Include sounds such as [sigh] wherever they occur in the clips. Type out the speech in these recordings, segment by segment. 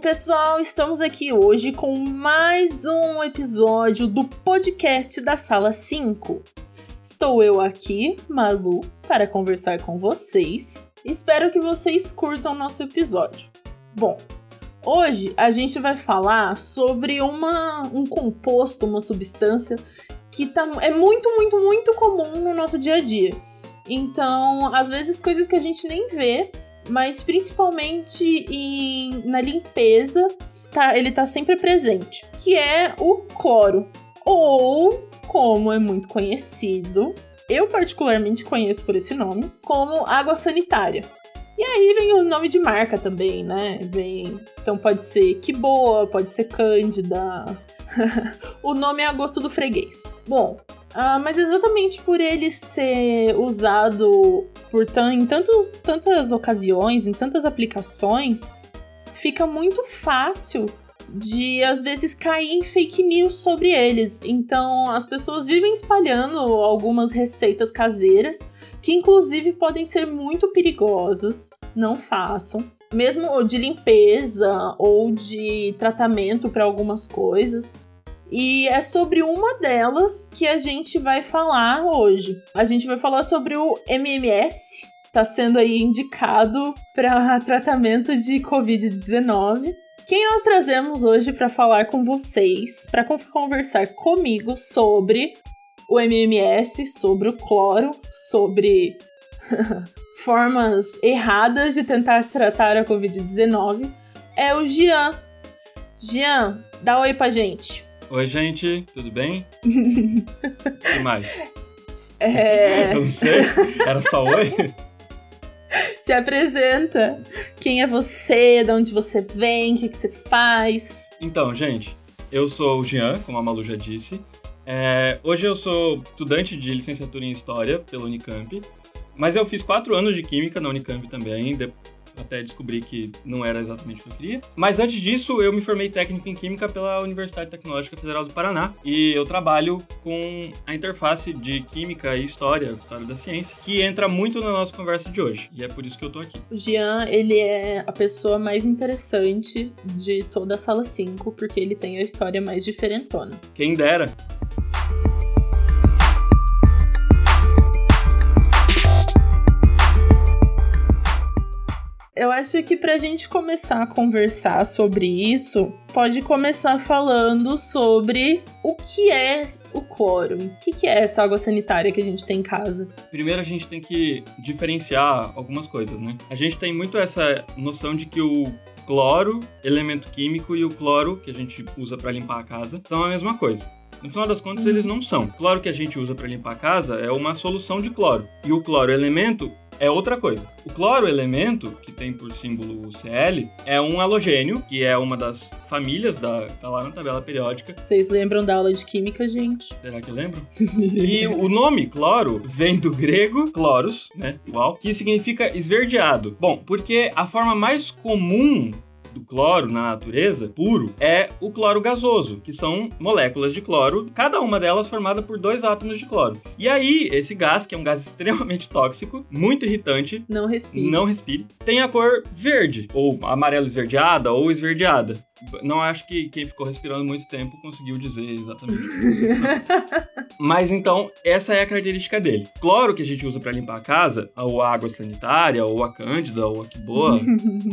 pessoal, estamos aqui hoje com mais um episódio do podcast da Sala 5. Estou eu aqui, Malu, para conversar com vocês. Espero que vocês curtam nosso episódio. Bom, hoje a gente vai falar sobre uma, um composto, uma substância que tá, é muito, muito, muito comum no nosso dia a dia. Então, às vezes, coisas que a gente nem vê mas principalmente em, na limpeza, tá, ele tá sempre presente, que é o cloro, ou como é muito conhecido, eu particularmente conheço por esse nome, como água sanitária. E aí vem o nome de marca também, né? Vem, então pode ser que boa, pode ser Cândida. [laughs] o nome é a gosto do freguês. Bom, Uh, mas exatamente por ele ser usado por em tantos, tantas ocasiões, em tantas aplicações, fica muito fácil de às vezes cair em fake news sobre eles. Então as pessoas vivem espalhando algumas receitas caseiras que inclusive podem ser muito perigosas. Não façam. Mesmo de limpeza ou de tratamento para algumas coisas. E é sobre uma delas que a gente vai falar hoje. A gente vai falar sobre o MMS, está sendo aí indicado para tratamento de Covid-19. Quem nós trazemos hoje para falar com vocês, para conversar comigo sobre o MMS, sobre o cloro, sobre [laughs] formas erradas de tentar tratar a Covid-19, é o Jean. Jean, dá oi pra gente. Oi, gente, tudo bem? [laughs] O que mais? É... Eu não sei, era só oi? [laughs] Se apresenta. Quem é você? De onde você vem? O que, que você faz? Então, gente, eu sou o Jean, como a Malu já disse. É, hoje eu sou estudante de licenciatura em História pela Unicamp. Mas eu fiz quatro anos de Química na Unicamp também, até descobri que não era exatamente o que eu queria. Mas antes disso, eu me formei técnico em Química pela Universidade Tecnológica Federal do Paraná e eu trabalho com a interface de Química e História, História da Ciência, que entra muito na nossa conversa de hoje. E é por isso que eu tô aqui. O Jean, ele é a pessoa mais interessante de toda a Sala 5, porque ele tem a história mais diferentona. Quem dera! Eu acho que pra gente começar a conversar sobre isso, pode começar falando sobre o que é o cloro. O que, é essa água sanitária que a gente tem em casa? Primeiro a gente tem que diferenciar algumas coisas, né? A gente tem muito essa noção de que o cloro, elemento químico, e o cloro, que a gente usa para limpar a casa, são a mesma coisa. No final das contas, uhum. eles não são. O cloro que a gente usa para limpar a casa é uma solução de cloro. E o cloro elemento é outra coisa. O cloro elemento, que tem por símbolo Cl, é um halogênio, que é uma das famílias da tá lá na tabela periódica. Vocês lembram da aula de química, gente? Será que lembram? e o nome cloro vem do grego chloros, né, igual, que significa esverdeado. Bom, porque a forma mais comum do cloro na natureza, puro, é o cloro gasoso, que são moléculas de cloro, cada uma delas formada por dois átomos de cloro. E aí, esse gás, que é um gás [laughs] extremamente tóxico, muito irritante, não respire. Não respire, tem a cor verde, ou amarelo esverdeada, ou esverdeada. Não acho que quem ficou respirando muito tempo conseguiu dizer exatamente. [laughs] Mas então, essa é a característica dele. Cloro que a gente usa para limpar a casa, ou a água sanitária, ou a cândida, ou a que boa,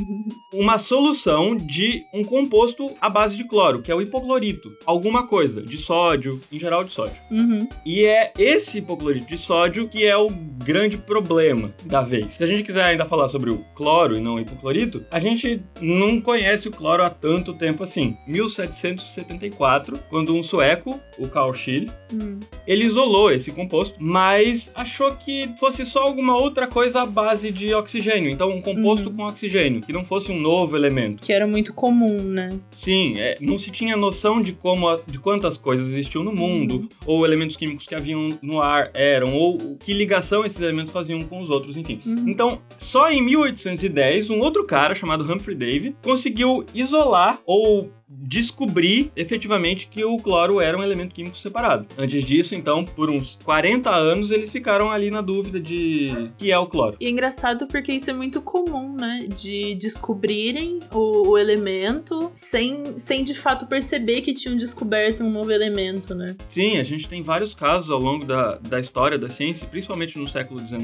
[laughs] uma solução de um composto à base de cloro, que é o hipoclorito. Alguma coisa, de sódio, em geral de sódio. Uhum. E é esse hipoclorito de sódio que é o grande problema da vez. Se a gente quiser ainda falar sobre o cloro e não o hipoclorito, a gente não conhece o cloro há tanto tempo assim. 1774, quando um sueco, o Carl Schill, hum. ele isolou esse composto, mas achou que fosse só alguma outra coisa à base de oxigênio. Então, um composto uhum. com oxigênio, que não fosse um novo elemento. Que era muito comum, né? Sim, é, não se tinha noção de como, de quantas coisas existiam no mundo, uhum. ou elementos químicos que haviam no ar eram, ou que ligação esses elementos faziam com os outros, enfim. Uhum. Então, só em 1810, um outro cara chamado Humphrey Davy conseguiu isolar ou descobrir efetivamente que o cloro era um elemento químico separado. Antes disso, então, por uns 40 anos, eles ficaram ali na dúvida de que é o cloro. E é engraçado porque isso é muito comum, né? De descobrirem o, o elemento sem, sem de fato perceber que tinham descoberto um novo elemento, né? Sim, a gente tem vários casos ao longo da, da história da ciência, principalmente no século XIX,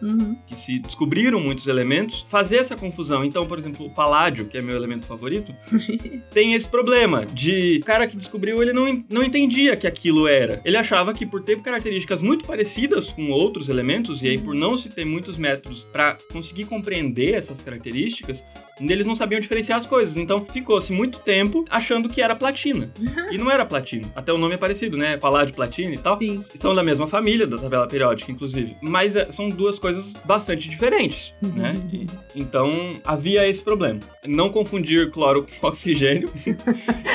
Uhum. que se descobriram muitos elementos, fazer essa confusão. Então, por exemplo, o paládio, que é meu elemento favorito, [laughs] tem esse problema de o cara que descobriu, ele não, não entendia que aquilo era. Ele achava que por ter características muito parecidas com outros elementos, e aí por não se ter muitos métodos para conseguir compreender essas características, eles não sabiam diferenciar as coisas. Então ficou-se muito tempo achando que era platina. E não era platina. Até o nome é parecido, né? Paládio, platina e tal. Sim. São da mesma família, da tabela periódica, inclusive. Mas é, são duas coisas bastante diferentes, né? E- então havia esse problema. Não confundir cloro com [laughs] oxigênio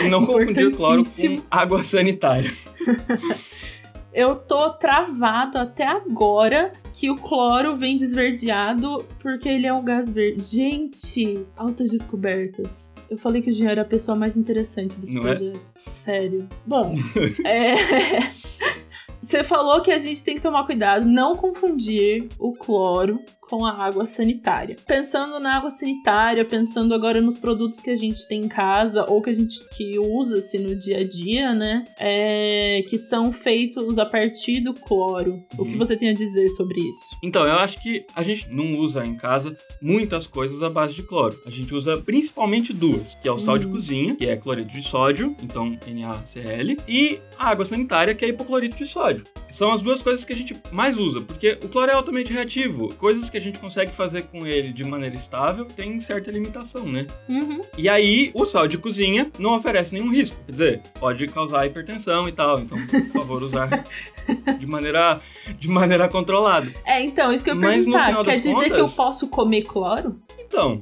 e não confundir cloro com água sanitária. [laughs] Eu tô travado até agora que o cloro vem desverdeado porque ele é um gás verde. Gente, altas descobertas. Eu falei que o Jean era a pessoa mais interessante desse Não é? projeto. Sério. Bom, [laughs] é... [laughs] Você falou que a gente tem que tomar cuidado, não confundir o cloro com a água sanitária. Pensando na água sanitária, pensando agora nos produtos que a gente tem em casa ou que a gente que usa assim no dia a dia, né? É, que são feitos a partir do cloro. O que Uhum. você tem a dizer sobre isso? Então, eu acho que a gente não usa em casa muitas coisas à base de cloro. A gente usa principalmente duas, que é o sal de Uhum. cozinha, que é cloreto de sódio, então NaCl, e a água sanitária, que é hipoclorito de sódio. São as duas coisas que a gente mais usa, porque o cloro é altamente reativo. Coisas que a gente consegue fazer com ele de maneira estável tem certa limitação, né? Uhum. E aí, o sal de cozinha não oferece nenhum risco. Quer dizer, pode causar hipertensão e tal. Então, por favor, usar [laughs] de maneira, de maneira controlada. É, então, isso que eu ia perguntar. Quer dizer contas- que eu posso comer cloro? Então,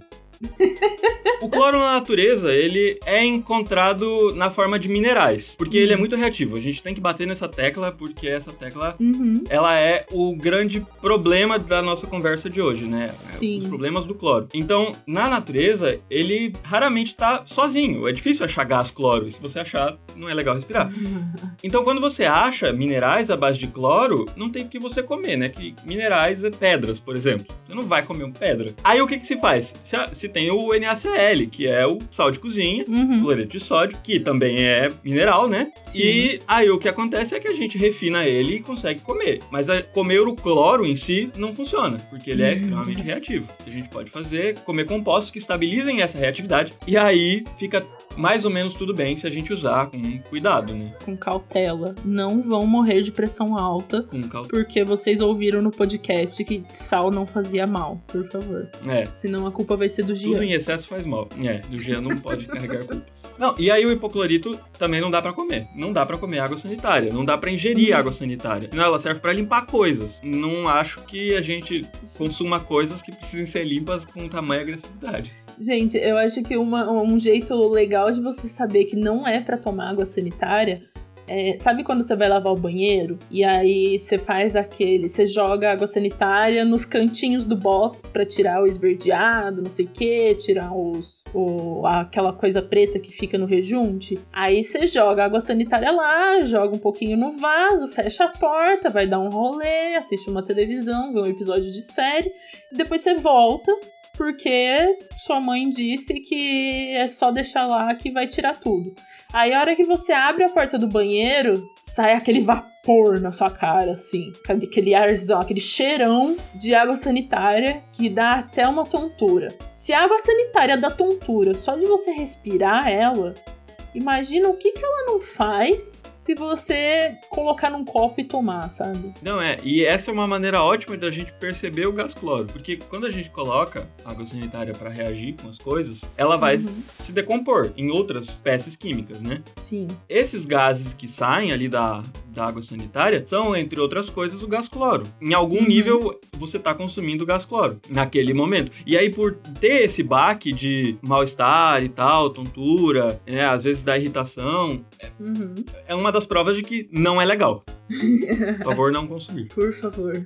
o cloro na natureza, ele é encontrado na forma de minerais, porque ele é Uhum. muito reativo. A gente tem que bater nessa tecla, porque essa tecla Uhum. ela é o grande problema da nossa conversa de hoje, né? Sim. Os problemas do cloro. Então, na natureza, ele raramente está sozinho. É difícil achar gás cloro. E se você achar, não é legal respirar. [laughs] Então, quando você acha minerais à base de cloro, não tem o que você comer, né? Que minerais é pedras, por exemplo. Você não vai comer uma pedra. Aí o que, que se faz? Se, se tem o NaCl, que é o sal de cozinha, Uhum. cloreto de sódio, que também é mineral, né? Sim. E aí o que acontece é que a gente refina ele e consegue comer. Mas a- comer o cloro em si não funciona, porque ele é Uhum. extremamente reativo. A gente pode fazer comer compostos que estabilizem essa reatividade e aí fica mais ou menos tudo bem se a gente usar com cuidado, né? Com cautela. Não vão morrer de pressão alta. Com cautela. Porque vocês ouviram no podcast que sal não fazia mal, por favor. É, Senão a culpa vai ser do tudo em excesso faz mal. É, o Jean não pode carregar culpas. Não, e aí o hipoclorito também não dá pra comer. Não dá pra comer água sanitária, não dá pra ingerir água sanitária. Não, ela serve pra limpar coisas. Não acho que a gente consuma coisas que precisem ser limpas com tamanha agressividade. Gente, eu acho que uma- um jeito legal de você saber que não é pra tomar água sanitária é, sabe quando você vai lavar o banheiro e aí você faz aquele, você joga água sanitária nos cantinhos do box pra tirar o esverdeado, não sei o que, tirar os, o, aquela coisa preta que fica no rejunte. Aí você joga água sanitária lá, joga um pouquinho no vaso, fecha a porta, vai dar um rolê, assiste uma televisão, vê um episódio de série, e depois você volta porque sua mãe disse que é só deixar lá que vai tirar tudo. Aí a hora que você abre a porta do banheiro, sai aquele vapor na sua cara, assim. Aquele arzão, aquele cheirão de água sanitária que dá até uma tontura. Se a água sanitária dá tontura só de você respirar ela, imagina o que, que ela não faz se você colocar num copo e tomar, sabe? Não é, e essa é uma maneira ótima da gente perceber o gás cloro, porque quando a gente coloca água sanitária para reagir com as coisas, ela vai Uhum. se decompor em outras espécies químicas, né? Sim. Esses gases que saem ali da, da água sanitária são, entre outras coisas, o gás cloro. Em algum Uhum. nível, você está consumindo gás cloro naquele momento. E aí, por ter esse baque de mal-estar e tal, tontura, né, às vezes dá irritação, Uhum. é uma das provas de que não é legal. [laughs] Por favor, não consumir. Por favor.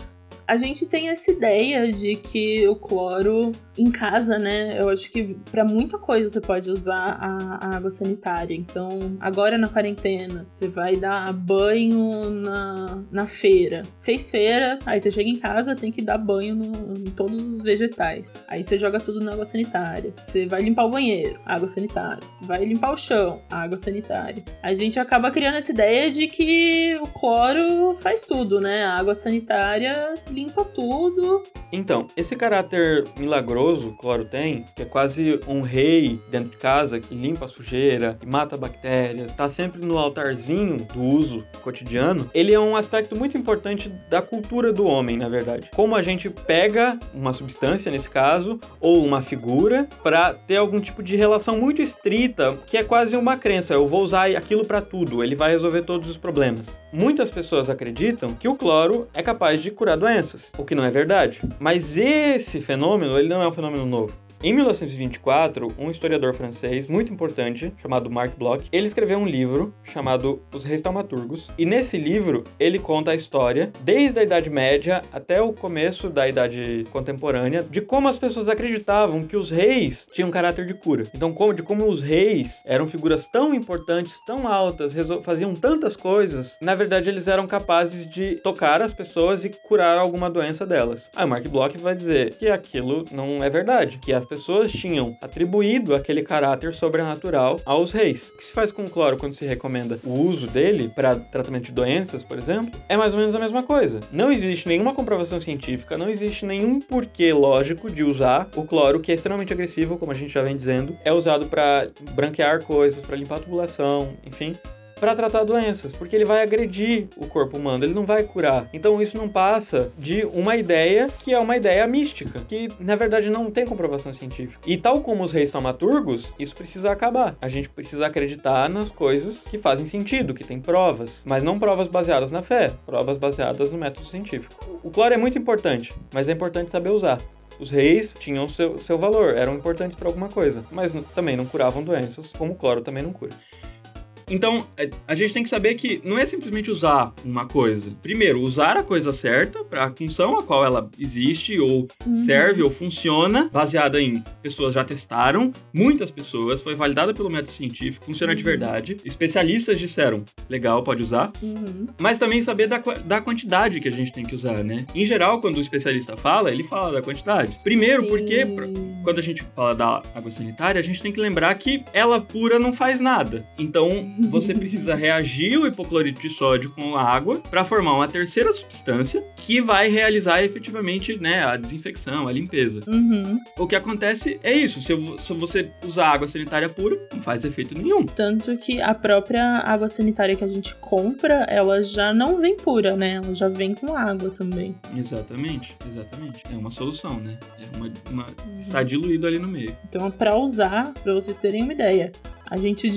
a gente tem essa ideia de que o cloro em casa, né? Eu acho que para muita coisa você pode usar a, a, água sanitária. Então, agora na quarentena, você vai dar banho na, na feira. Fez feira, aí você chega em casa, tem que dar banho no, em todos os vegetais. Aí você joga tudo na água sanitária. Você vai limpar o banheiro, água sanitária. Vai limpar o chão, água sanitária. A gente acaba criando essa ideia de que o cloro faz tudo, né? A água sanitária limpa tudo. Então, esse caráter milagroso que o cloro tem, que é quase um rei dentro de casa que limpa a sujeira, que mata bactérias, está sempre no altarzinho do uso cotidiano, ele é um aspecto muito importante da cultura do homem, na verdade. Como a gente pega uma substância, nesse caso, ou uma figura, para ter algum tipo de relação muito estrita, que é quase uma crença. Eu vou usar aquilo para tudo, ele vai resolver todos os problemas. Muitas pessoas acreditam que o cloro é capaz de curar doenças, o que não é verdade. Mas esse fenômeno, ele não é um fenômeno novo. Em 1924, um historiador francês muito importante, chamado Marc Bloch, ele escreveu um livro chamado Os Reis Taumaturgos, e nesse livro ele conta a história, desde a Idade Média até o começo da Idade Contemporânea, de como as pessoas acreditavam que os reis tinham caráter de cura. Então, como, de como os reis eram figuras tão importantes, tão altas, faziam tantas coisas, na verdade eles eram capazes de tocar as pessoas e curar alguma doença delas. Aí Marc Bloch vai dizer que aquilo não é verdade, que as pessoas tinham atribuído aquele caráter sobrenatural aos reis. O que se faz com o cloro quando se recomenda o uso dele para tratamento de doenças, por exemplo? É mais ou menos a mesma coisa. Não existe nenhuma comprovação científica, não existe nenhum porquê lógico de usar o cloro, que é extremamente agressivo, como a gente já vem dizendo. É usado para branquear coisas, para limpar a tubulação, enfim para tratar doenças, porque ele vai agredir o corpo humano, ele não vai curar. Então isso não passa de uma ideia que é uma ideia mística, que na verdade não tem comprovação científica. E tal como os reis taumaturgos, isso precisa acabar. A gente precisa acreditar nas coisas que fazem sentido, que tem provas, mas não provas baseadas na fé, provas baseadas no método científico. O cloro é muito importante, mas é importante saber usar. Os reis tinham seu, seu valor, eram importantes para alguma coisa, mas também não curavam doenças, como o cloro também não cura. Então, é, a gente tem que saber que não é simplesmente usar uma coisa. Primeiro, usar a coisa certa para a função a qual ela existe, ou uhum. serve, ou funciona, baseada em pessoas já testaram, muitas pessoas, foi validada pelo método científico, funciona uhum. de verdade. Especialistas disseram, legal, pode usar. Uhum. Mas também saber da, da quantidade que a gente tem que usar, né? Em geral, quando o especialista fala, ele fala da quantidade. Primeiro, Sim. porque quando a gente fala da água sanitária, a gente tem que lembrar que ela pura não faz nada. Então, você precisa reagir o hipoclorito de sódio com a água para formar uma terceira substância que vai realizar efetivamente né, a desinfecção, a limpeza. Uhum. O que acontece é isso: se, se você usar água sanitária pura, não faz efeito nenhum. Tanto que a própria água sanitária que a gente compra, ela já não vem pura, né? Ela já vem com água também. Exatamente, exatamente. É uma solução, né? É uma, uma... Uhum. está diluído ali no meio. Então, para usar, para vocês terem uma ideia, a gente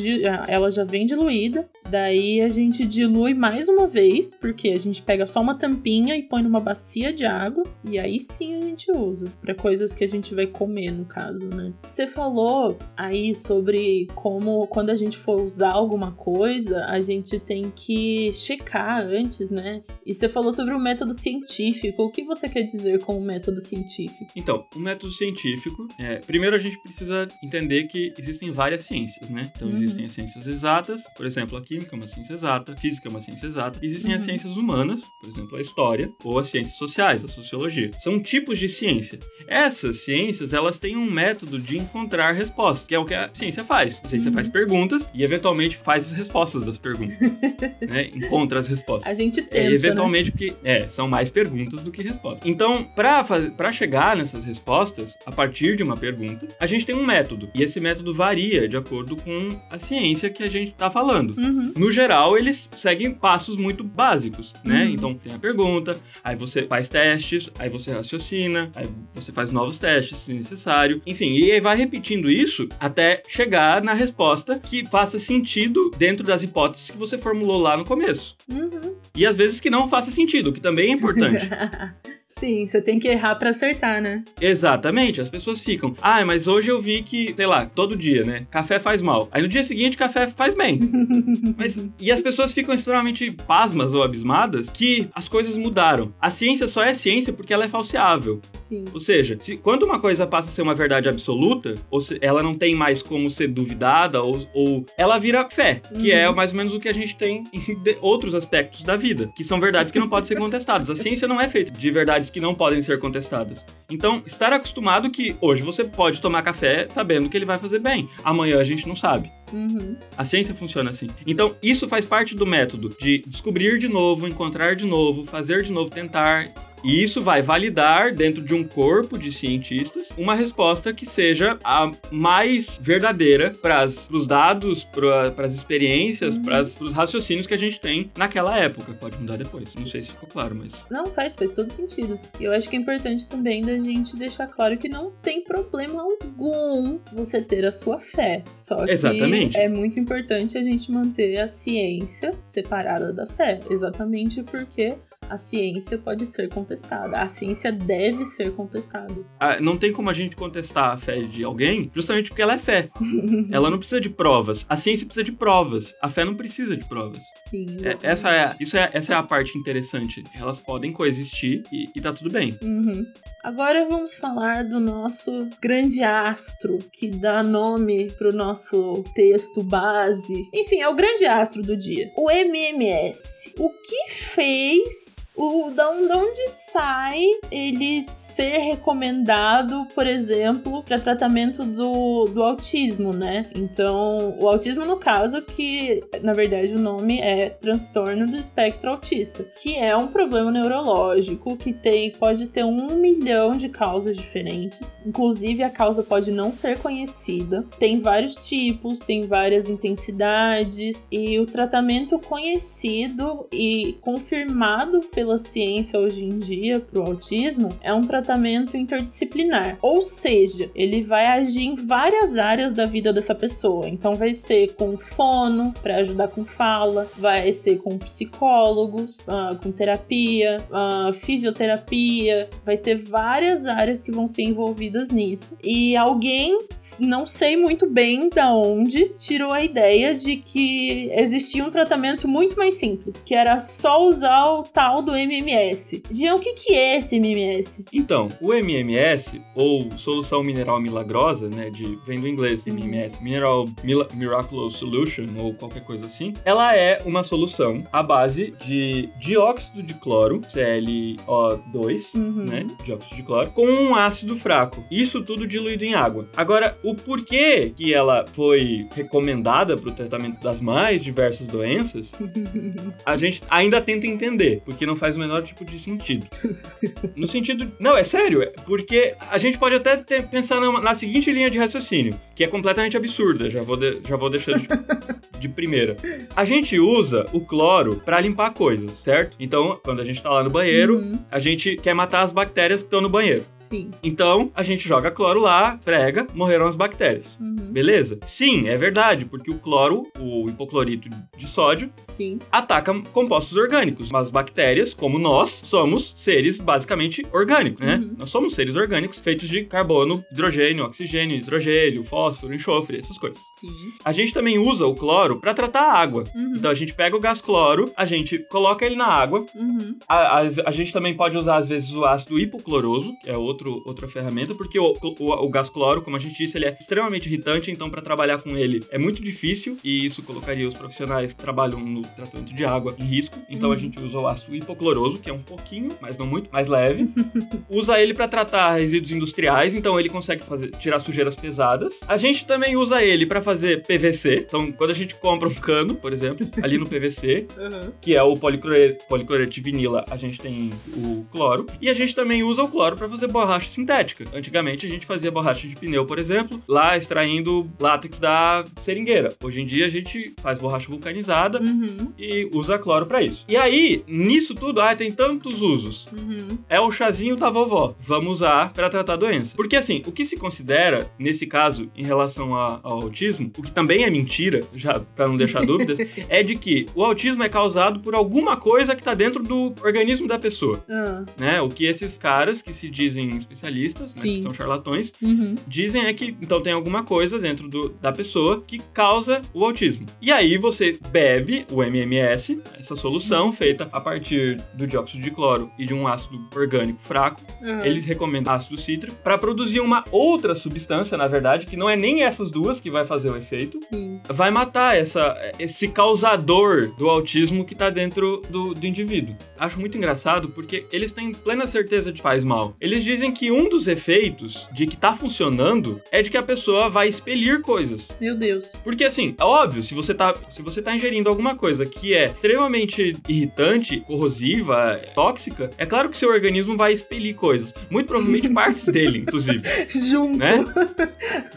ela já vem diluída, daí a gente dilui mais uma vez, porque a gente pega só uma tampinha e põe numa bacia de água e aí sim a gente usa para coisas que a gente vai comer no caso, né? Você falou aí sobre como quando a gente for usar alguma coisa, a gente tem que checar antes, né? E você falou sobre o método científico. O que você quer dizer com o método científico? Então, o método científico, é, primeiro a gente precisa entender que existem várias ciências, né? Então uhum. existem as ciências exatas, por exemplo, a química é uma ciência exata, a física é uma ciência exata. Existem uhum. as ciências humanas, por exemplo, a história, ou as ciências sociais, a sociologia. São tipos de ciência. Essas ciências, elas têm um método de encontrar respostas, que é o que a ciência faz. A ciência uhum. faz perguntas e eventualmente faz as respostas das perguntas. [laughs] né? Encontra as respostas. A gente é, tenta, é, Eventualmente, né? porque é, são mais perguntas do que respostas. Então, para chegar nessas respostas, a partir de uma pergunta, a gente tem um método. E esse método varia de acordo com com a ciência que a gente está falando. Uhum. No geral, eles seguem passos muito básicos, né? Uhum. Então tem a pergunta, aí você faz testes, aí você raciocina, aí você faz novos testes se necessário, enfim, e aí vai repetindo isso até chegar na resposta que faça sentido dentro das hipóteses que você formulou lá no começo. Uhum. E às vezes que não faça sentido, que também é importante. [laughs] Sim, você tem que errar para acertar, né? Exatamente, as pessoas ficam, ah, mas hoje eu vi que, sei lá, todo dia, né? Café faz mal. Aí no dia seguinte, café faz bem. [laughs] mas, e as pessoas ficam extremamente pasmas ou abismadas que as coisas mudaram. A ciência só é ciência porque ela é falseável. Sim. Ou seja, se, quando uma coisa passa a ser uma verdade absoluta, ou se, ela não tem mais como ser duvidada, ou, ou ela vira fé, que é Uhum. mais ou menos o que a gente tem em de- outros aspectos da vida, que são verdades que não podem ser contestadas. A ciência não é feita de verdades que não podem ser contestadas. Então, estar acostumado que hoje você pode tomar café sabendo que ele vai fazer bem, amanhã a gente não sabe. Uhum. A ciência funciona assim. Então, isso faz parte do método de descobrir de novo, encontrar de novo, fazer de novo, tentar. E isso vai validar, dentro de um corpo de cientistas, uma resposta que seja a mais verdadeira para os dados, para as experiências, Uhum. para os raciocínios que a gente tem naquela época. Pode mudar depois. Não sei se ficou claro, mas. Não, faz, faz todo sentido. E eu acho que é importante também da gente deixar claro que não tem problema algum você ter a sua fé. Só que Exatamente. é muito importante a gente manter a ciência separada da fé. Exatamente porque a ciência pode ser contestada. A ciência deve ser contestada. ah, não tem como a gente contestar a fé de alguém justamente porque ela é fé. [laughs] Ela não precisa de provas. A ciência precisa de provas. A fé não precisa de provas. Sim. É, essa, é, isso é, essa é a parte interessante. Elas podem coexistir e, e tá tudo bem. Uhum. Agora vamos falar do nosso grande astro que dá nome pro nosso texto base. Enfim, é o grande astro do dia. O MMS. O que fez o da onde sai ele ser recomendado, por exemplo, para tratamento do, do autismo, né? Então, o autismo, no caso, que na verdade o nome é transtorno do espectro autista, que é um problema neurológico que tem, pode ter um milhão de causas diferentes. Inclusive, a causa pode não ser conhecida. Tem vários tipos, tem várias intensidades, e o tratamento conhecido e confirmado pela ciência hoje em dia para o autismo é um tratamento interdisciplinar. Ou seja, ele vai agir em várias áreas da vida dessa pessoa. Então vai ser com fono para ajudar com fala, vai ser com psicólogos, ah, com terapia, ah, fisioterapia, vai ter várias áreas que vão ser envolvidas nisso. E alguém, não sei muito bem da onde, tirou a ideia de que existia um tratamento muito mais simples, que era só usar o tal do MMS. Jean, o que, que é esse MMS? Então, o MMS, ou Solução Mineral Milagrosa, né, de, vem do inglês. MMS, Mineral Mila- Miraculous Solution, ou qualquer coisa assim, ela é uma solução à base de dióxido de cloro, ClO2, Uhum. né, dióxido de cloro, com um ácido fraco. Isso tudo diluído em água. Agora, o porquê que ela foi recomendada para o tratamento das mais diversas doenças, [laughs] a gente ainda tenta entender, porque não faz o menor tipo de sentido. No sentido. Não, é sério, é porque a gente pode até ter- pensar na, na seguinte linha de raciocínio, que é completamente absurda, já vou, de- já vou deixar de, [laughs] de primeira. A gente usa o cloro para limpar coisas, certo? Então, quando a gente tá lá no banheiro, Uhum. a gente quer matar as bactérias que estão no banheiro. Sim. Então, a gente joga cloro lá, prega, morreram as bactérias. Uhum. Beleza? Sim, é verdade, porque o cloro, o hipoclorito de sódio, Sim. ataca compostos orgânicos. Mas bactérias, como nós, somos seres basicamente orgânicos, né? Uhum. Nós somos seres orgânicos feitos de carbono, hidrogênio, oxigênio, hidrogênio, fósforo, enxofre, essas coisas. Sim. A gente também usa o cloro para tratar a água. Uhum. Então a gente pega o gás cloro, a gente coloca ele na água. Uhum. A, a- a gente também pode usar às vezes o ácido hipocloroso, que é outro, outra ferramenta, porque o, o, o gás cloro, como a gente disse, ele é extremamente irritante, então para trabalhar com ele é muito difícil e isso colocaria os profissionais que trabalham no tratamento de água em risco. Então a Uhum. gente usa o ácido hipocloroso, que é um pouquinho, mas não muito, mais leve. [laughs] usa ele para tratar resíduos industriais, então ele consegue fazer, tirar sujeiras pesadas. A gente também usa ele para fazer PVC. Então, quando a gente compra um cano, por exemplo, ali no PVC, Uhum. [laughs] que é o policlore- policlorete vinila, a gente tem o cloro. E a gente também usa o cloro para fazer borracha borracha sintética. Antigamente a gente fazia borracha de pneu, por exemplo, lá extraindo látex da seringueira. Hoje em dia a gente faz borracha vulcanizada Uhum. e usa cloro para isso. E aí, nisso tudo, ah, tem tantos usos. Uhum. É o chazinho da vovó. Vamos usar para tratar a doença. Porque assim, o que se considera nesse caso em relação a- ao autismo, o que também é mentira, já para não deixar [laughs] dúvidas, é de que o autismo é causado por alguma coisa que tá dentro do organismo da pessoa, Ah, né? O que esses caras que se dizem especialistas, né, que são charlatões, uhum. dizem é que então tem alguma coisa dentro do- da pessoa que causa o autismo. E aí você bebe o MMS, essa solução feita a partir do dióxido de cloro e de um ácido orgânico fraco. Ah. Eles recomendam ácido cítrico para produzir uma outra substância, na verdade, que não é nem essas duas que vai fazer o efeito, vai matar essa, esse causador do autismo que tá dentro do, do indivíduo. Acho muito engraçado porque eles têm plena certeza de que faz mal. Eles dizem que um dos efeitos de que tá funcionando é de que a pessoa vai expelir coisas. Meu Deus. Porque assim, é óbvio, se você tá, se você tá ingerindo alguma coisa que é extremamente irritante, corrosiva, tóxica, é claro que seu organismo vai expelir coisas. Muito provavelmente [laughs] partes dele, inclusive Junto. né?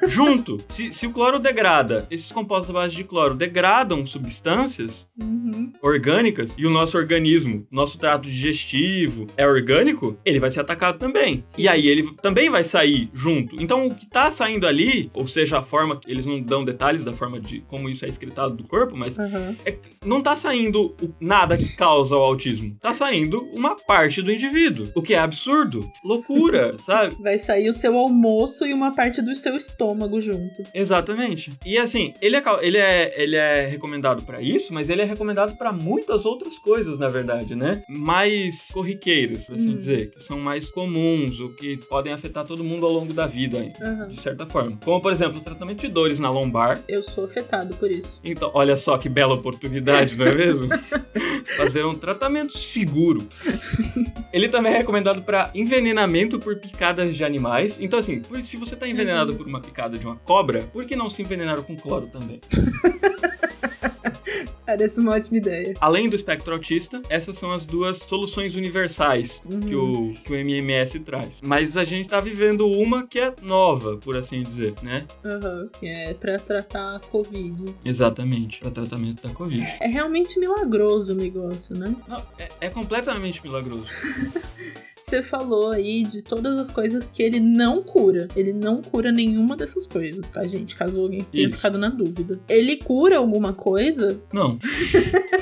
Junto, se, se o cloro degrada, esses compostos à base de cloro degradam substâncias Uhum. orgânicas e o nosso organismo, nosso trato digestivo é orgânico, ele vai ser atacado também. Sim. E aí ele também vai sair junto. Então o que tá saindo ali, ou seja, a forma, eles não dão detalhes da forma de como isso é excretado do corpo, mas Aham. é- não tá saindo nada que causa o autismo. Tá saindo uma parte do indivíduo. O que é absurdo. Loucura, [laughs] sabe? Vai sair o seu almoço e uma parte do seu estômago junto. Exatamente. E assim, ele é, ele é, ele é recomendado pra isso, mas ele é recomendado pra muitas outras coisas, na verdade, né? Mais corriqueiras, por assim Uhum. dizer, que são mais comuns, ou que podem afetar todo mundo ao longo da vida, Aham. de certa forma. Como, por exemplo, o tratamento de dores na lombar. Eu sou afetado por isso. Então, olha só que bela oportunidade, não é mesmo? [laughs] Fazer um tratamento seguro. Ele também é recomendado para envenenamento por picadas de animais. Então, assim, se você está envenenado por uma picada de uma cobra, por que não se envenenar com cloro também? [laughs] Parece uma ótima ideia. Além do espectro autista, essas são as duas soluções universais que, Uhum. o, que o MMS traz. Mas a gente tá vivendo uma que é nova, por assim dizer, né? Aham. Que é pra tratar a Covid. Exatamente, para tratamento da Covid. É realmente milagroso o negócio, né? Não, é, é completamente milagroso. [laughs] Você falou aí de todas as coisas que ele não cura. Ele não cura nenhuma dessas coisas, tá, gente? Caso alguém tenha Isso. ficado na dúvida. Ele cura alguma coisa? Não,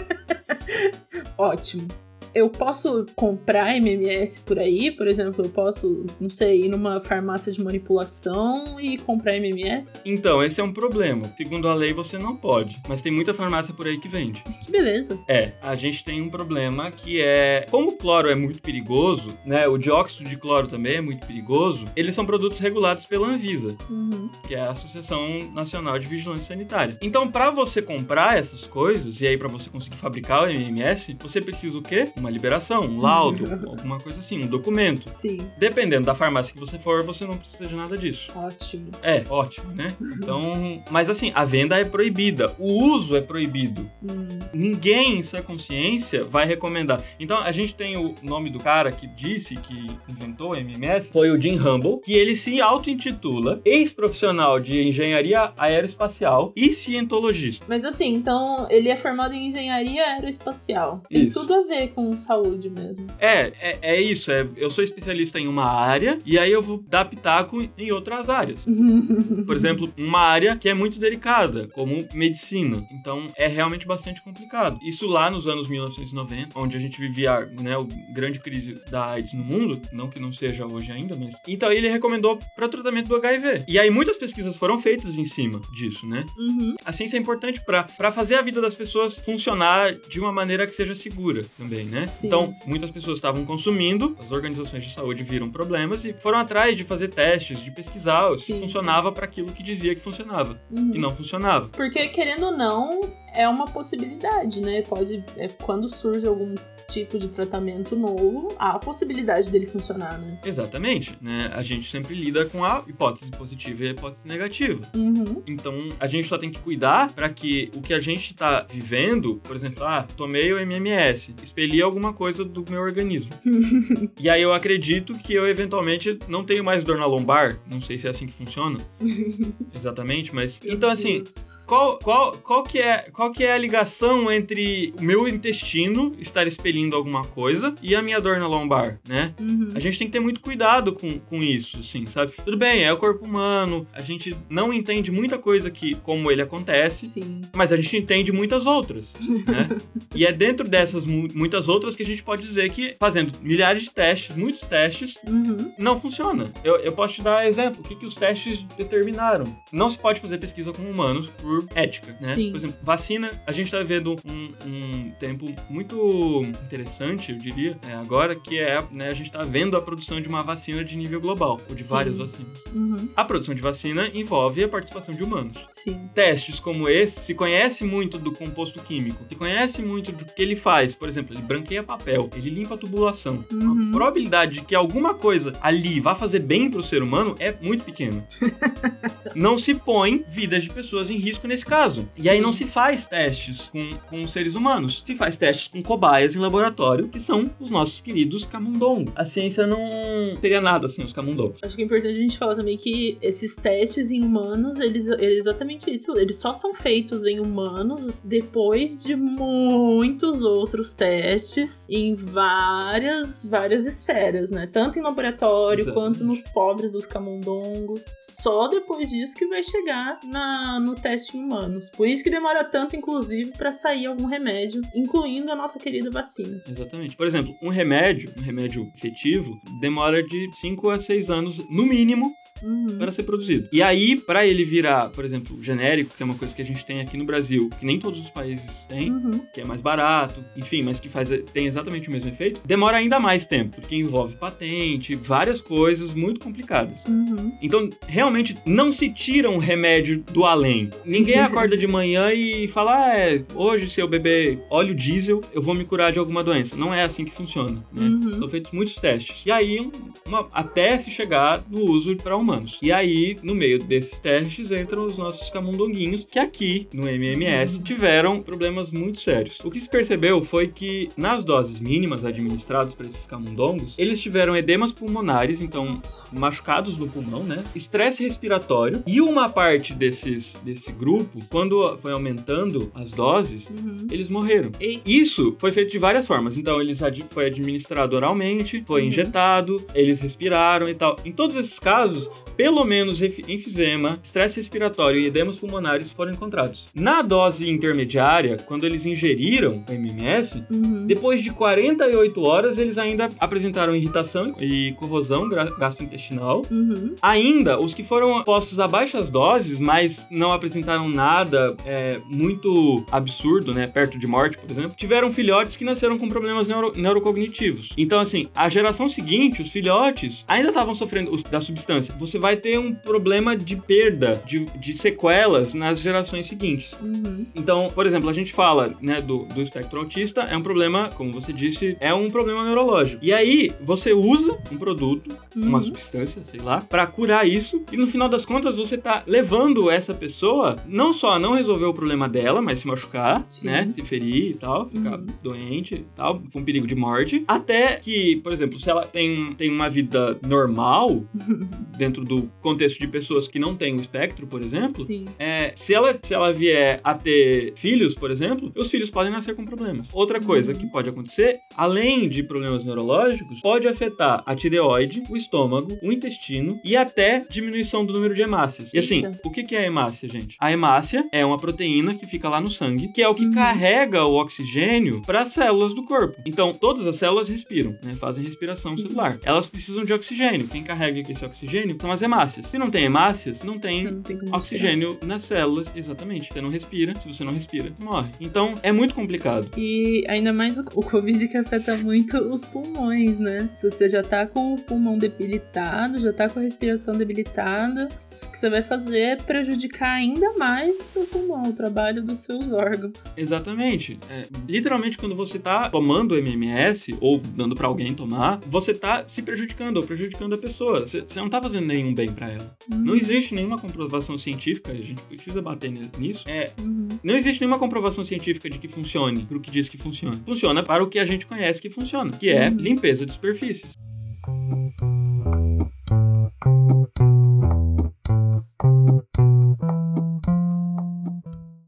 [laughs] Ótimo. Eu posso comprar MMS por aí? Por exemplo, eu posso, não sei, ir numa farmácia de manipulação e comprar MMS? Então, esse é um problema. Segundo a lei, você não pode. Mas tem muita farmácia por aí que vende. Que beleza. É, a gente tem um problema que é. Como o cloro é muito perigoso, né? O dióxido de cloro também é muito perigoso. Eles são produtos regulados pela Anvisa, Uhum. que é a Associação Nacional de Vigilância Sanitária. Então, para você comprar essas coisas, e aí para você conseguir fabricar o MMS, você precisa o quê? Uma liberação, um laudo, alguma coisa assim, um documento. Sim, Dependendo da farmácia que você for, você não precisa de nada disso. ótimo. É, ótimo, né? Então, mas assim, a venda é proibida, o uso é proibido. Hum, Ninguém em sua consciência vai recomendar. Então, a gente tem o nome do cara que disse que inventou o MMS, foi o Jim Humble, que ele se auto-intitula ex-profissional de engenharia aeroespacial e cientologista. Mas assim, então ele é formado em engenharia aeroespacial. Tem Isso. tudo a ver com saúde mesmo. É, é, é isso. É, eu sou especialista em uma área e aí eu vou dar pitaco em outras áreas. [laughs] Por exemplo, uma área que é muito delicada, como medicina. Então é realmente bastante complicado. Isso lá nos anos 1990, onde a gente vivia né, a grande crise da AIDS no mundo, não que não seja hoje ainda, mas. Então ele recomendou para tratamento do HIV. E aí muitas pesquisas foram feitas em cima disso, né? Uhum. A ciência é importante para fazer a vida das pessoas funcionar de uma maneira que seja segura também, né? Sim. Então, muitas pessoas estavam consumindo, as organizações de saúde viram problemas e foram atrás de fazer testes, de pesquisar se Sim. funcionava para aquilo que dizia que funcionava Uhum. e não funcionava. Porque, querendo ou não, é uma possibilidade, né? Pode. É, quando surge algum tipo de tratamento novo, há a possibilidade dele funcionar, né? Exatamente, né? A gente sempre lida com a hipótese positiva e a hipótese negativa. Uhum. Então, a gente só tem que cuidar para que o que a gente tá vivendo, por exemplo, ah, tomei o MMS, expeli alguma coisa do meu organismo. [laughs] e aí eu acredito que eu eventualmente não tenho mais dor na lombar. Não sei se é assim que funciona. [laughs] Exatamente, mas. Então, assim, Deus. Qual, qual, qual, que é, qual que é a ligação entre o meu intestino estar expelindo alguma coisa e a minha dor na lombar, né? Uhum. A gente tem que ter muito cuidado com, com isso, assim, sabe? Tudo bem, é o corpo humano, a gente não entende muita coisa que como ele acontece, Sim. mas a gente entende muitas outras, né? [laughs] e é dentro dessas mu- muitas outras que a gente pode dizer que fazendo milhares de testes, muitos testes, Uhum. não funciona. Eu, eu posso te dar exemplo, o que, que os testes determinaram. Não se pode fazer pesquisa com humanos por ética, né? Sim. Por exemplo, vacina, a gente tá vendo um, um tempo muito interessante, eu diria, é, agora, que é, né, a gente tá vendo a produção de uma vacina de nível global, ou de Sim. várias vacinas. Uhum. A produção de vacina envolve a participação de humanos Sim. testes como esse, se conhece muito do composto químico, se conhece muito do que ele faz, por exemplo, ele branqueia papel, ele limpa a tubulação. Uhum. A probabilidade de que alguma coisa ali vá fazer bem pro ser humano é muito pequena. [laughs] não se põe vidas de pessoas em risco nesse caso. E aí Sim. não se faz testes com, com seres humanos. Se faz testes com cobaias em laboratório, que são os nossos queridos camundongos. A ciência não seria nada sem os camundongos. Acho que é importante a gente falar também que esses testes em humanos, eles, eles é exatamente isso. Eles só são feitos em humanos depois de muitos outros testes em várias, várias esferas, né? Tanto em laboratório quanto nos pobres dos camundongos. Só depois disso que vai chegar na, no teste em humanos. Por isso que demora tanto, inclusive, pra sair algum remédio, incluindo a nossa querida vacina. Exatamente. Por exemplo, um remédio, um remédio efetivo, demora de 5 a 6 anos, no mínimo, Uhum. para ser produzido. E aí, para ele virar, por exemplo, genérico, que é uma coisa que a gente tem aqui no Brasil, que nem todos os países têm, Uhum. que é mais barato, enfim, mas que faz, tem exatamente o mesmo efeito, demora ainda mais tempo, porque envolve patente, várias coisas muito complicadas. Uhum. Então, realmente, não se tira um remédio do além. Ninguém [laughs] acorda de manhã e fala, ah, é, hoje se eu beber óleo diesel, eu vou me curar de alguma doença. Não é assim que funciona, né? Uhum. São feitos muitos testes. E aí, um- uma- até se chegar no uso para humanos. E aí, no meio desses testes, entram os nossos camundonguinhos, que aqui, no MMS, tiveram problemas muito sérios. O que se percebeu foi que, nas doses mínimas administradas para esses camundongos, eles tiveram edemas pulmonares, então machucados no pulmão, né? Estresse respiratório. E uma parte desses, desse grupo, quando foi aumentando as doses, Uhum. eles morreram. Ei. Isso foi feito de várias formas. Então, eles ad- foi administrado oralmente, foi Uhum. injetado, eles respiraram e tal. Em todos esses casos, pelo menos enfisema, estresse respiratório e edemas pulmonares foram encontrados. Na dose intermediária, quando eles ingeriram o MMS, Uhum. depois de 48 horas, eles ainda apresentaram irritação e corrosão gastrointestinal. Uhum. Ainda, os que foram postos a baixas doses, mas não apresentaram nada é, muito absurdo, né? Perto de morte, por exemplo, tiveram filhotes que nasceram com problemas neuro- neurocognitivos. Então, assim, a geração seguinte, os filhotes, ainda estavam sofrendo da substância. Você vai ter um problema de perda, de, de sequelas nas gerações seguintes. Uhum. Então, por exemplo, a gente fala, né, do, do espectro autista, é um problema, como você disse, é um problema neurológico. E aí, você usa um produto, uma Uhum. substância, sei lá, pra curar isso, e no final das contas você tá levando essa pessoa não só a não resolver o problema dela, mas se machucar, Sim. né, se ferir e tal, ficar Uhum. doente e tal, com perigo de morte, até que, por exemplo, se ela tem, tem uma vida normal, dentro [laughs] do contexto de pessoas que não têm o espectro, por exemplo, Sim. é, se, ela, se ela vier a ter filhos, por exemplo, os filhos podem nascer com problemas. Outra coisa Uhum. que pode acontecer, além de problemas neurológicos, pode afetar a tireoide, o estômago, o intestino e até diminuição do número de hemácias. E assim, Eita. o que é a hemácia, gente? A hemácia é uma proteína que fica lá no sangue, que é o que Uhum. carrega o oxigênio para as células do corpo. Então, todas as células respiram, né? Fazem respiração Sim. celular. Elas precisam de oxigênio. Quem carrega esse oxigênio são as hemácias. Se não tem hemácias, não tem não tem oxigênio nas células, exatamente. Você não respira, se você não respira, você morre. Então é muito complicado. E ainda mais o, o Covid que afeta muito os pulmões, né? Se você já tá com o pulmão debilitado, já tá com a respiração debilitada, o que você vai fazer é prejudicar ainda mais o seu pulmão, o trabalho dos seus órgãos. Exatamente. É, literalmente, quando você tá tomando MMS ou dando pra alguém tomar, você tá se prejudicando ou prejudicando a pessoa. Você, você não tá fazendo nenhum bem para ela. Uhum. Não existe nenhuma comprovação científica, a gente precisa bater nisso. É, Uhum. não existe nenhuma comprovação científica de que funcione para o que diz que funciona. Funciona para o que a gente conhece que funciona, que é Uhum. limpeza de superfícies.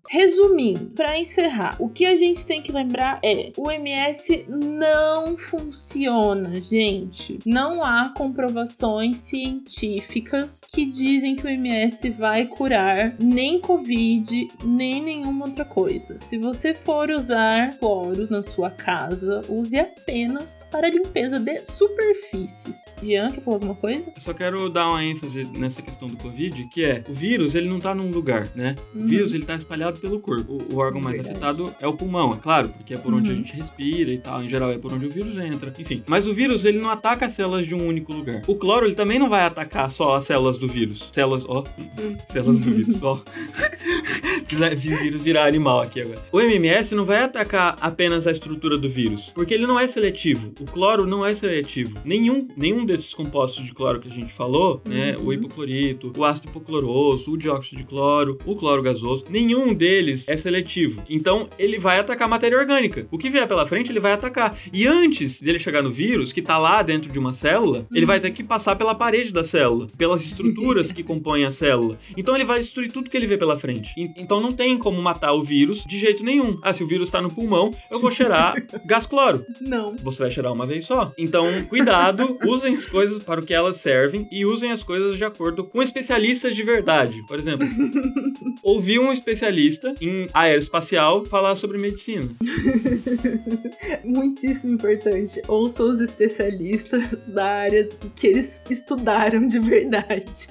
Resumindo, para encerrar, o que a gente tem que lembrar é: o MS não funciona, gente. Não há comprovações científicas que dizem que o MS vai curar nem Covid, nem nenhuma outra coisa. Se você for usar cloros na sua casa, use apenas para limpeza de superfícies. Jean, quer falar alguma coisa? Só quero dar uma ênfase nessa questão do Covid, que é o vírus ele não tá num lugar, né? O Uhum. vírus ele tá espalhado pelo corpo. O, o órgão mais Verdade. afetado é o pulmão, é claro, porque é por onde a Uhum. gente respira e tal. Em geral é por onde o vírus entra. Enfim, mas o vírus ele não ataca as células de um único lugar. O cloro ele também não vai atacar só as células do vírus. Células, ó, células do vírus, ó. Vírus virar animal aqui agora. O MMS não vai atacar apenas a estrutura do vírus, porque ele não é seletivo. O cloro não é seletivo. Nenhum, nenhum desses compostos de cloro que a gente falou, né, Uhum. o hipoclorito, o ácido hipocloroso, o dióxido de cloro, o cloro gasoso, nenhum deles é seletivo. Então, ele vai atacar matéria orgânica. O que vier pela frente, ele vai atacar. E antes dele chegar no vírus, que tá lá dentro de uma célula, ele Uhum. vai ter que passar pela parede da célula, pelas estruturas que compõem a célula. Então, ele vai destruir tudo que ele vê pela frente. E- Então, não tem como matar o vírus de jeito nenhum. Ah, se o vírus tá no pulmão, eu vou cheirar [laughs] gás cloro Não. você vai cheirar uma vez só. Então, cuidado, [laughs] usem as coisas para o que elas servem e usem as coisas de acordo com especialistas de verdade. Por exemplo, [laughs] ouvi um especialista em aeroespacial falar sobre medicina. [laughs] Muitíssimo importante. Ouça os especialistas da área que eles estudaram de verdade.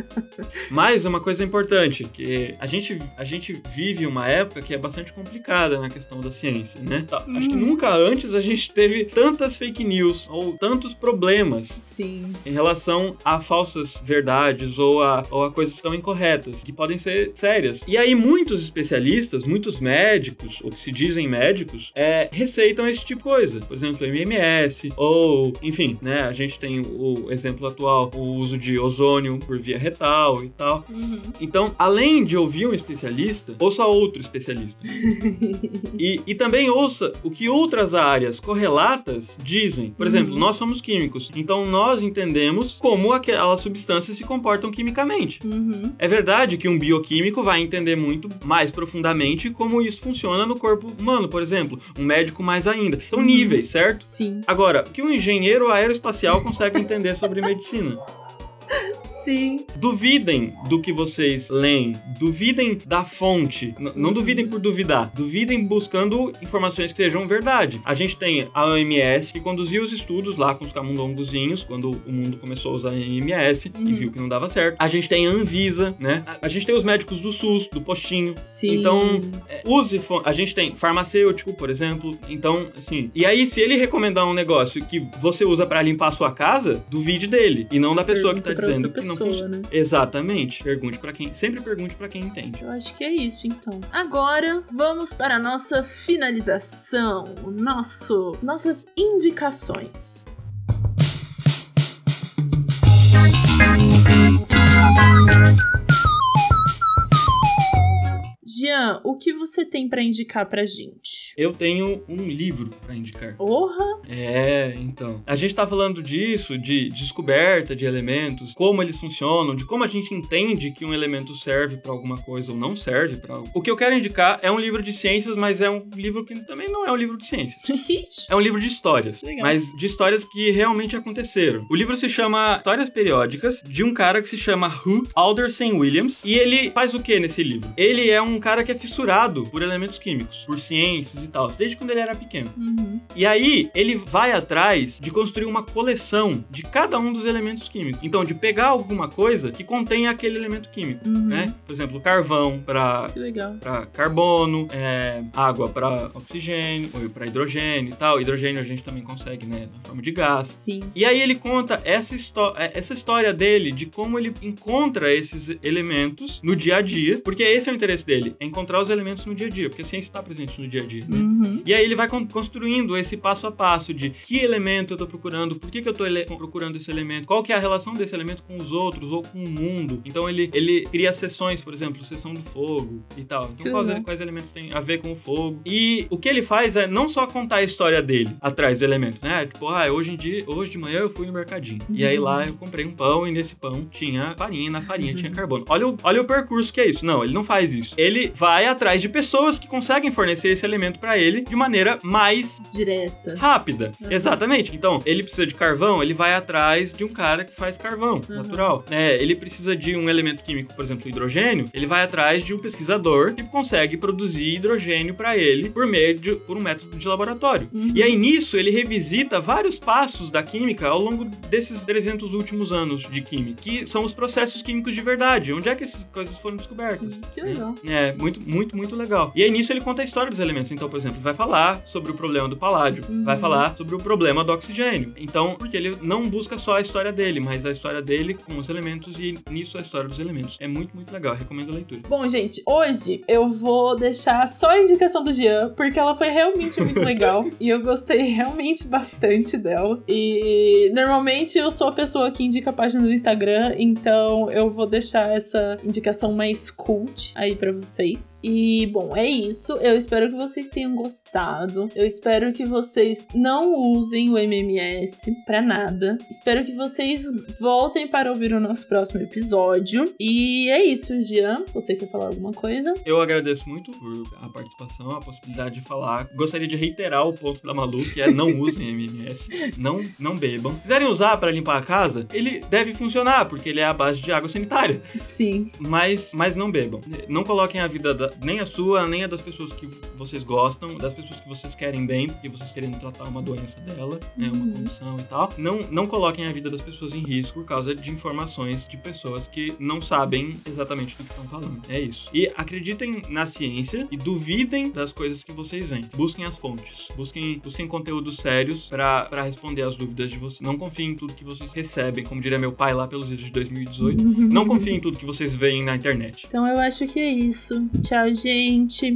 [laughs] Mas uma coisa importante, que a gente, a gente vive uma época que é bastante complicada na questão da ciência, né? Tá, Acho que Uhum. nunca antes a gente teve tantas fake news ou tantos problemas Sim. em relação a falsas verdades ou a, ou a coisas que são incorretas, que podem ser sérias. E aí, muitos especialistas, muitos médicos, ou que se dizem médicos, é, receitam esse tipo de coisa. Por exemplo, MMS, ou, enfim, né? A gente tem o exemplo atual, o uso de ozônio por via retal e tal. Uhum. Então, além de ouvir um especialista, ouça outro especialista. [laughs] E, e também ouça o que outras áreas correlatas dizem. Por Uhum. exemplo, nós somos químicos, então nós entendemos como aquelas substâncias se comportam quimicamente. Uhum. É verdade que um bioquímico vai entender muito mais profundamente como isso funciona no corpo humano, por exemplo. Um médico mais ainda. São Uhum. níveis, certo? Sim. Agora, o que um engenheiro aeroespacial consegue entender sobre medicina? Sim. Duvidem do que vocês leem, duvidem da fonte, N- não Uhum. duvidem por duvidar, duvidem buscando informações que sejam verdade. A gente tem a OMS que conduziu os estudos lá com os camundongozinhos, quando o mundo começou a usar a OMS e Uhum. viu que não dava certo. A gente tem a Anvisa, né? A, a gente tem os médicos do SUS, do postinho. Sim. Então, é, use, a gente tem farmacêutico, por exemplo. Então, assim, e aí se ele recomendar um negócio que você usa pra limpar a sua casa, duvide dele e não da pessoa que tá Pergunta dizendo que não pessoa, né? Exatamente. Pergunte para quem, sempre pergunte pra quem entende. Eu acho que é isso, então. Agora, vamos para a nossa finalização, nosso, nossas indicações. Jean, o que você tem pra indicar pra gente? Eu tenho um livro pra indicar. Porra! É, então. A gente tá falando disso, de descoberta de elementos, como eles funcionam, de como a gente entende que um elemento serve pra alguma coisa ou não serve pra algo. O que eu quero indicar é um livro de ciências, mas é um livro que também não é um livro de ciências. [laughs] É um livro de histórias, Legal. mas de histórias que realmente aconteceram. O livro se chama Histórias Periódicas, de um cara que se chama Hugh Alderson Williams, e ele faz o que nesse livro? Ele é um cara que é fissurado por elementos químicos, por ciências e tal, desde quando ele era pequeno. Uhum. E aí, ele vai atrás de construir uma coleção de cada um dos elementos químicos. Então, de pegar alguma coisa que contém aquele elemento químico, Uhum. né? Por exemplo, carvão para carbono, é, água para oxigênio, ou para hidrogênio e tal. Hidrogênio a gente também consegue, né, na forma de gás. Sim. E aí ele conta essa, é, essa história dele, de como ele encontra esses elementos no dia a dia, porque esse é o interesse dele, é encontrar os elementos no dia a dia, porque a ciência está presente no dia a dia. Uhum. E aí ele vai con- construindo esse passo a passo de que elemento eu tô procurando, por que, que eu ele- procurando esse elemento, qual que é a relação desse elemento com os outros ou com o mundo. Então ele, ele cria sessões, por exemplo, sessão do fogo e tal. Então quais, legal. quais elementos têm a ver com o fogo. E o que ele faz é não só contar a história dele atrás do elemento, né? Tipo, ah, hoje em dia, hoje de manhã eu fui no mercadinho. E aí lá eu comprei um pão e nesse pão tinha farinha, e na farinha tinha carbono. Olha o, olha o percurso que é isso. Não, ele não faz isso. Ele vai atrás de pessoas que conseguem fornecer esse elemento pra ele de maneira mais Direta. rápida. Uhum. Exatamente. Então, ele precisa de carvão, ele vai atrás de um cara que faz carvão Uhum. natural. É, ele precisa de um elemento químico, por exemplo, hidrogênio, ele vai atrás de um pesquisador que consegue produzir hidrogênio para ele por meio de por um método de laboratório. Uhum. E aí nisso ele revisita vários passos da química ao longo desses 300 últimos anos de química, que são os processos químicos de verdade. Onde é que essas coisas foram descobertas? Sim, que legal. É, muito, muito, muito legal. E aí nisso ele conta a história dos elementos. Então, por exemplo, vai falar sobre o problema do paládio, Uhum. vai falar sobre o problema do oxigênio. Então, porque ele não busca só a história dele, mas a história dele com os elementos e nisso a história dos elementos. É muito, muito legal. Recomendo a leitura. Bom, gente, hoje eu vou deixar só a indicação do Jean, porque ela foi realmente muito [laughs] legal e eu gostei realmente bastante dela. E normalmente eu sou a pessoa que indica a página do Instagram, então eu vou deixar essa indicação mais cult aí pra vocês. E bom, é isso. Eu espero que vocês tenham gostado. Eu espero que vocês não usem o MMS pra nada. Espero que vocês voltem para ouvir o nosso próximo episódio. E é isso, Jean. Você quer falar alguma coisa? Eu agradeço muito por a participação, a possibilidade de falar. Gostaria de reiterar o ponto da Malu, que é não [laughs] usem MMS, não, não bebam. Se quiserem usar para limpar a casa, ele deve funcionar, porque ele é a base de água sanitária. Sim. mas, mas não bebam. Não coloquem a vida da- nem a sua, nem a das pessoas que vocês gostam, das pessoas que vocês querem bem, porque vocês querem tratar uma doença dela, né, uma Uhum. condição e tal. Não, não coloquem a vida das pessoas em risco por causa de informações de pessoas que não sabem exatamente do que estão falando. É isso. E acreditem na ciência e duvidem das coisas que vocês veem. Busquem as fontes. Busquem, busquem conteúdos sérios pra responder às dúvidas de vocês. Não confiem em tudo que vocês recebem, como diria meu pai lá pelos vídeos de 2018. Não confiem em tudo que vocês veem na internet. Então eu acho que é isso. Tchau, gente.